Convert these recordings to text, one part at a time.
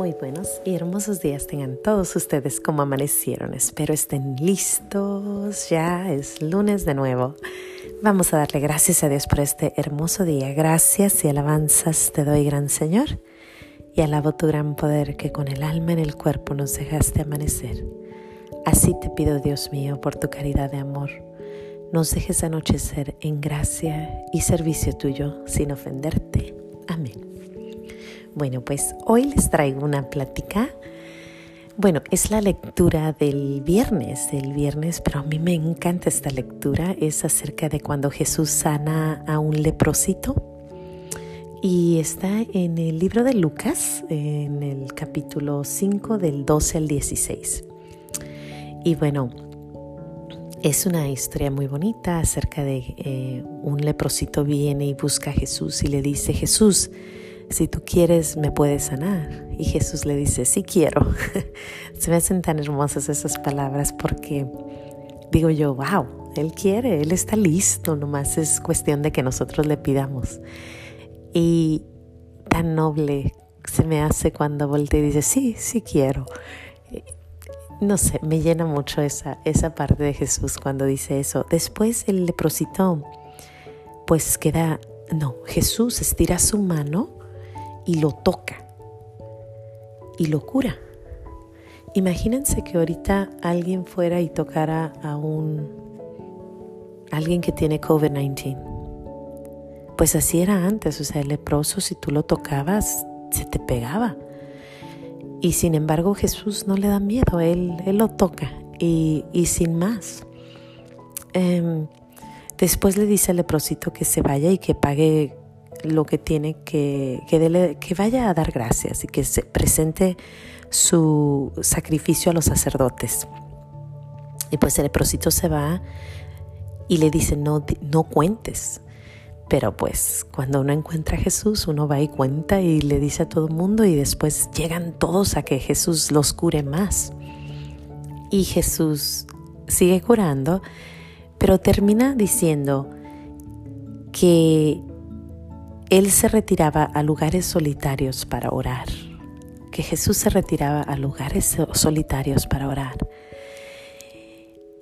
Muy buenos y hermosos días tengan todos ustedes como amanecieron. Espero estén listos. Ya es lunes de nuevo. Vamos a darle gracias a Dios por este hermoso día. Gracias y alabanzas te doy, gran Señor. Y alabo tu gran poder que con el alma en el cuerpo nos dejaste amanecer. Así te pido, Dios mío, por tu caridad de amor. Nos dejes anochecer en gracia y servicio tuyo sin ofenderte. Amén. Bueno, pues hoy les traigo una plática. Bueno, es la lectura del viernes, del viernes, pero a mí me encanta esta lectura. Es acerca de cuando Jesús sana a un leprosito. Y está en el libro de Lucas, en el capítulo 5 del 12 al 16. Y bueno, es una historia muy bonita acerca de eh, un leprosito viene y busca a Jesús y le dice, Jesús, si tú quieres, me puedes sanar. Y Jesús le dice, sí quiero. Se me hacen tan hermosas esas palabras porque digo yo, wow, Él quiere, Él está listo, nomás es cuestión de que nosotros le pidamos. Y tan noble se me hace cuando voltea y dice, sí, sí quiero. No sé, me llena mucho esa, esa parte de Jesús cuando dice eso. Después el leprosito, pues queda, no, Jesús estira su mano y lo toca y lo cura. Imagínense que ahorita alguien fuera y tocara a un alguien que tiene COVID-19. Pues así era antes, o sea, el leproso si tú lo tocabas se te pegaba. Y sin embargo Jesús no le da miedo, Él, él lo toca y, y sin más. Em, después le dice al leprosito que se vaya y que pague lo que tiene que, que, vaya a dar gracias y que se presente su sacrificio a los sacerdotes. Y pues el leprosito se va y le dice, no, no cuentes. Pero pues cuando uno encuentra a Jesús, uno va y cuenta y le dice a todo el mundo y después llegan todos a que Jesús los cure más. Y Jesús sigue curando, pero termina diciendo que él se retiraba a lugares solitarios para orar, que Jesús se retiraba a lugares solitarios para orar.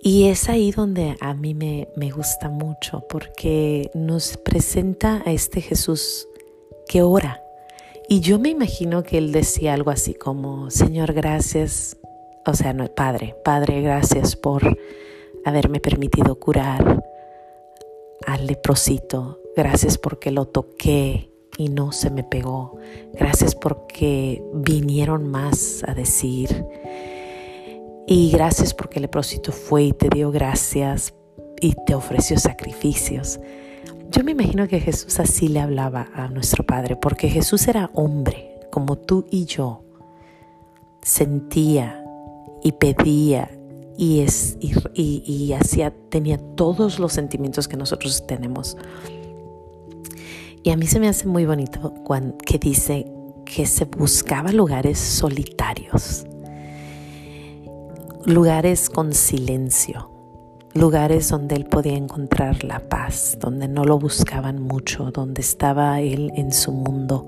Y es ahí donde a mí me, me gusta mucho, porque nos presenta a este Jesús que ora. Y yo me imagino que él decía algo así como, Señor, gracias, o sea, no, Padre, Padre, gracias por haberme permitido curar al leprosito, Gracias porque lo toqué y no se me pegó. Gracias porque vinieron más a decir. Y gracias porque el leprosito fue y te dio gracias y te ofreció sacrificios. Yo me imagino que Jesús así le hablaba a nuestro Padre, porque Jesús era hombre, como tú y yo. Sentía y pedía y, y, hacía, tenía todos los sentimientos que nosotros tenemos. Y a mí se me hace muy bonito que dice que se buscaba lugares solitarios, lugares con silencio, lugares donde él podía encontrar la paz, donde no lo buscaban mucho, donde estaba él en su mundo.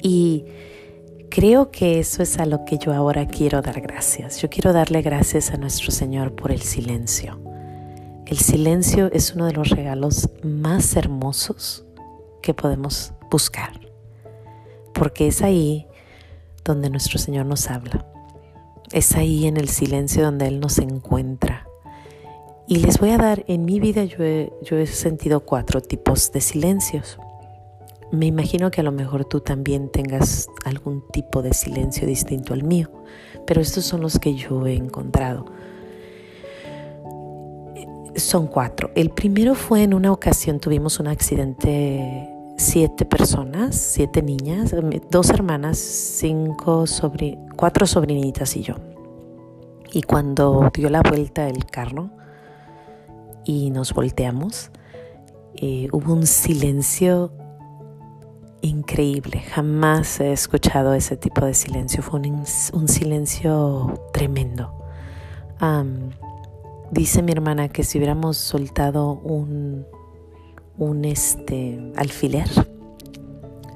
Y creo que eso es a lo que yo ahora quiero dar gracias. Yo quiero darle gracias a nuestro Señor por el silencio el silencio es uno de los regalos más hermosos que podemos buscar, porque es ahí donde nuestro Señor nos habla. Es ahí en el silencio donde Él nos encuentra. Y les voy a dar, en mi vida yo he, sentido cuatro tipos de silencios. Me imagino que a lo mejor tú también tengas algún tipo de silencio distinto al mío, pero estos son los que yo he encontrado son cuatro. El primero fue en una ocasión, tuvimos un accidente, siete personas, siete niñas, dos hermanas, cinco cuatro sobrinitas y yo. Y cuando dio la vuelta el carro y nos volteamos, eh, hubo un silencio increíble. Jamás he escuchado ese tipo de silencio. Fue un silencio tremendo. Dice mi hermana que si hubiéramos soltado un, un este, alfiler,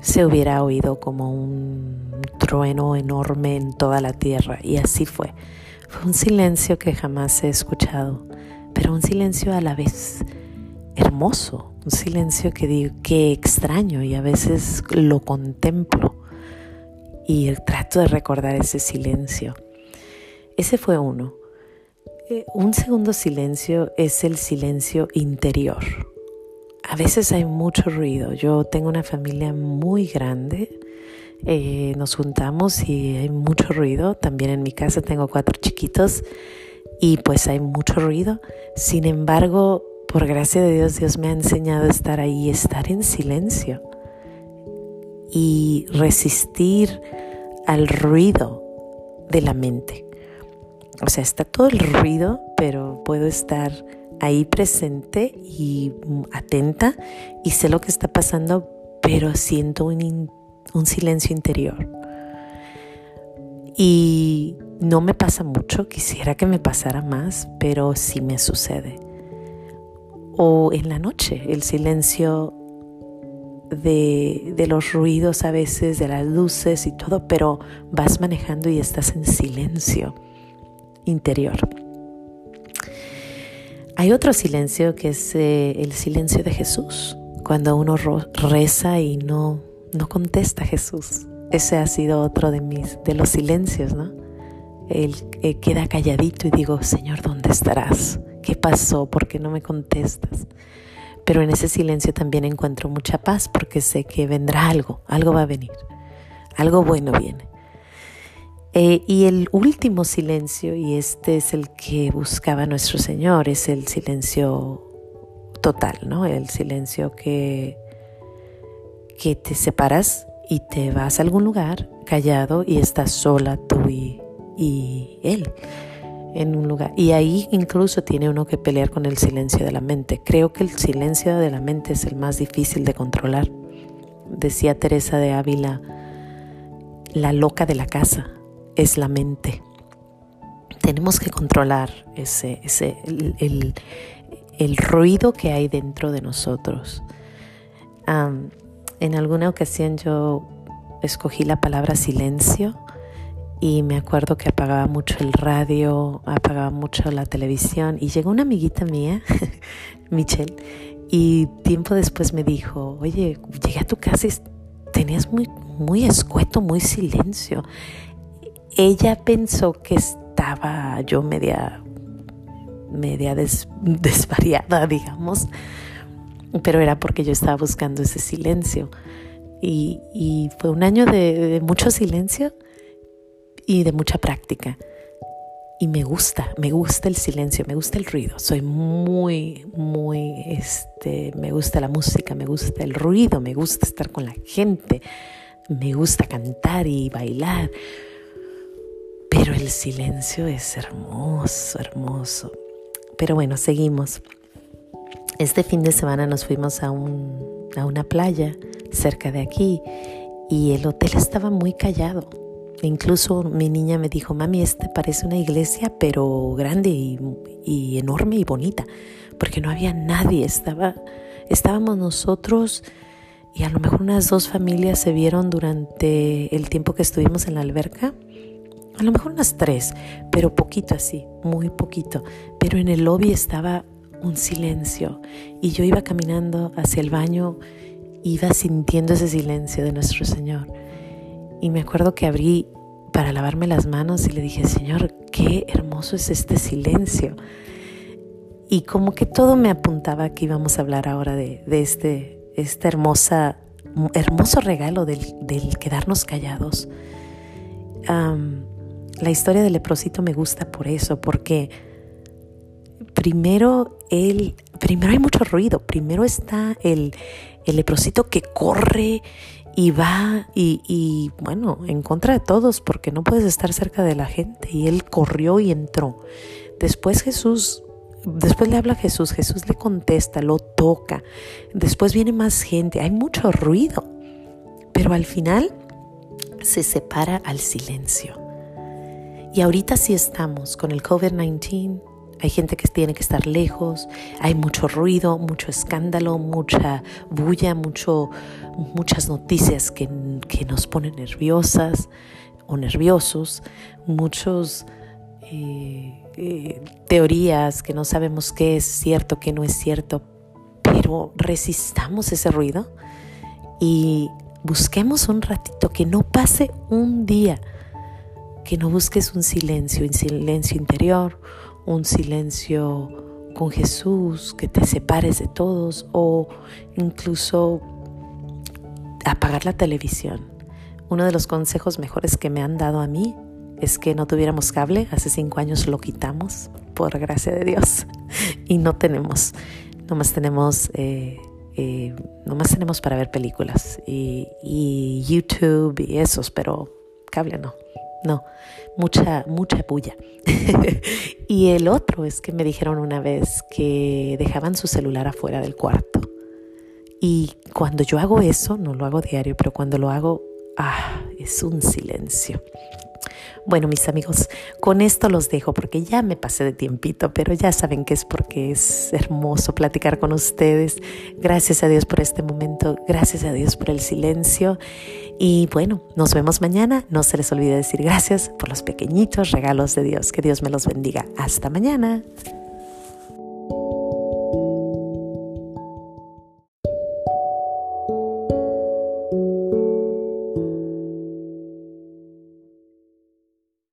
se hubiera oído como un trueno enorme en toda la tierra. Y así fue. Fue un silencio que jamás he escuchado, pero un silencio a la vez hermoso, un silencio que digo que extraño y a veces lo contemplo y trato de recordar ese silencio. Ese fue uno. Un segundo silencio es el silencio interior. A veces hay mucho ruido. Yo tengo una familia muy grande. Eh, nos juntamos y hay mucho ruido. También en mi casa tengo cuatro chiquitos y pues hay mucho ruido. Sin embargo, por gracia de Dios, Dios me ha enseñado a estar ahí, estar en silencio y resistir al ruido de la mente. O sea, está todo el ruido, pero puedo estar ahí presente y atenta y sé lo que está pasando, pero siento un, silencio interior. Y no me pasa mucho, quisiera que me pasara más, pero sí me sucede. O en la noche, el silencio de, los ruidos a veces, de las luces y todo, pero vas manejando y estás en silencio interior. Hay otro silencio que es eh, el silencio de Jesús, cuando uno reza y no, no contesta a Jesús. Ese ha sido otro de, mis, de los silencios, ¿no? Él queda calladito y digo, Señor, ¿dónde estarás? ¿Qué pasó? ¿Por qué no me contestas? Pero en ese silencio también encuentro mucha paz porque sé que vendrá algo, algo va a venir, algo bueno viene. Eh, y el último silencio, y este es el que buscaba nuestro Señor, es el silencio total, ¿no? El silencio que, que te separas y te vas a algún lugar callado y estás sola tú y, y Él en un lugar. Y ahí incluso tiene uno que pelear con el silencio de la mente. Creo que el silencio de la mente es el más difícil de controlar. Decía Teresa de Ávila, la loca de la casa es la mente. Tenemos que controlar ese, ese el, el, ruido que hay dentro de nosotros. en alguna ocasión yo escogí la palabra silencio y me acuerdo que apagaba mucho el radio, apagaba mucho la televisión y llegó una amiguita mía, Michelle, y tiempo después me dijo, oye, llegué a tu casa y tenías muy, muy escueto, muy silencio. Ella pensó que estaba yo media, media desvariada, digamos, pero era porque yo estaba buscando ese silencio. Y, fue un año de mucho silencio y de mucha práctica. Y me gusta, me gusta el silencio, me gusta el ruido. Soy muy, muy, este, me gusta la música, me gusta el ruido, me gusta estar con la gente, me gusta cantar y bailar. Pero el silencio es hermoso, hermoso. Pero bueno, seguimos. Este fin de semana nos fuimos a, un, a una playa cerca de aquí y el hotel estaba muy callado Incluso mi niña me dijo, mami, este parece una iglesia, pero grande y, enorme y bonita, porque no había nadie, estaba, estábamos nosotros y a lo mejor unas dos familias se vieron durante el tiempo que estuvimos en la alberca. A lo mejor unas tres, pero poquito así, muy poquito. Pero en el lobby estaba un silencio y yo iba caminando hacia el baño, iba sintiendo ese silencio de nuestro Señor. Y me acuerdo que abrí para lavarme las manos y le dije, Señor, qué hermoso es este silencio. Y como que todo me apuntaba que íbamos a hablar ahora de, este, este hermosa, hermoso regalo del, quedarnos callados. La historia del leprosito me gusta por eso, porque primero él, primero hay mucho ruido, primero está el, el leprosito que corre y va y, bueno, en contra de todos porque no puedes estar cerca de la gente y él corrió y entró. Después Jesús, después le habla a Jesús, Jesús le contesta, lo toca, después viene más gente, hay mucho ruido, pero al final se separa al silencio. Y ahorita sí estamos con el COVID-19, hay gente que tiene que estar lejos, hay mucho ruido, mucho escándalo, mucha bulla, mucho, muchas noticias que, que nos ponen nerviosas o nerviosos, muchos eh, eh, teorías que no sabemos qué es cierto, qué no es cierto, pero resistamos ese ruido y busquemos un ratito, que no pase un día, que no busques un silencio, un silencio interior, un silencio con Jesús, que te separes de todos o incluso apagar la televisión. Uno de los consejos mejores que me han dado a mí es que no tuviéramos cable. Hace cinco años lo quitamos, por gracia de Dios, y no tenemos. Nomás tenemos, eh, eh, nomás tenemos para ver películas y, y YouTube y esos, pero cable no. No, mucha, mucha puya. y el otro es que me dijeron una vez que dejaban su celular afuera del cuarto. Y cuando yo hago eso, no lo hago diario, pero cuando lo hago, ah, es un silencio. Bueno, mis amigos, con esto los dejo porque ya me pasé de tiempito, pero ya saben que es porque es hermoso platicar con ustedes. Gracias a Dios por este momento, gracias a Dios por el silencio. Y bueno, nos vemos mañana. No se les olvide decir gracias por los pequeñitos regalos de Dios. Que Dios me los bendiga. Hasta mañana.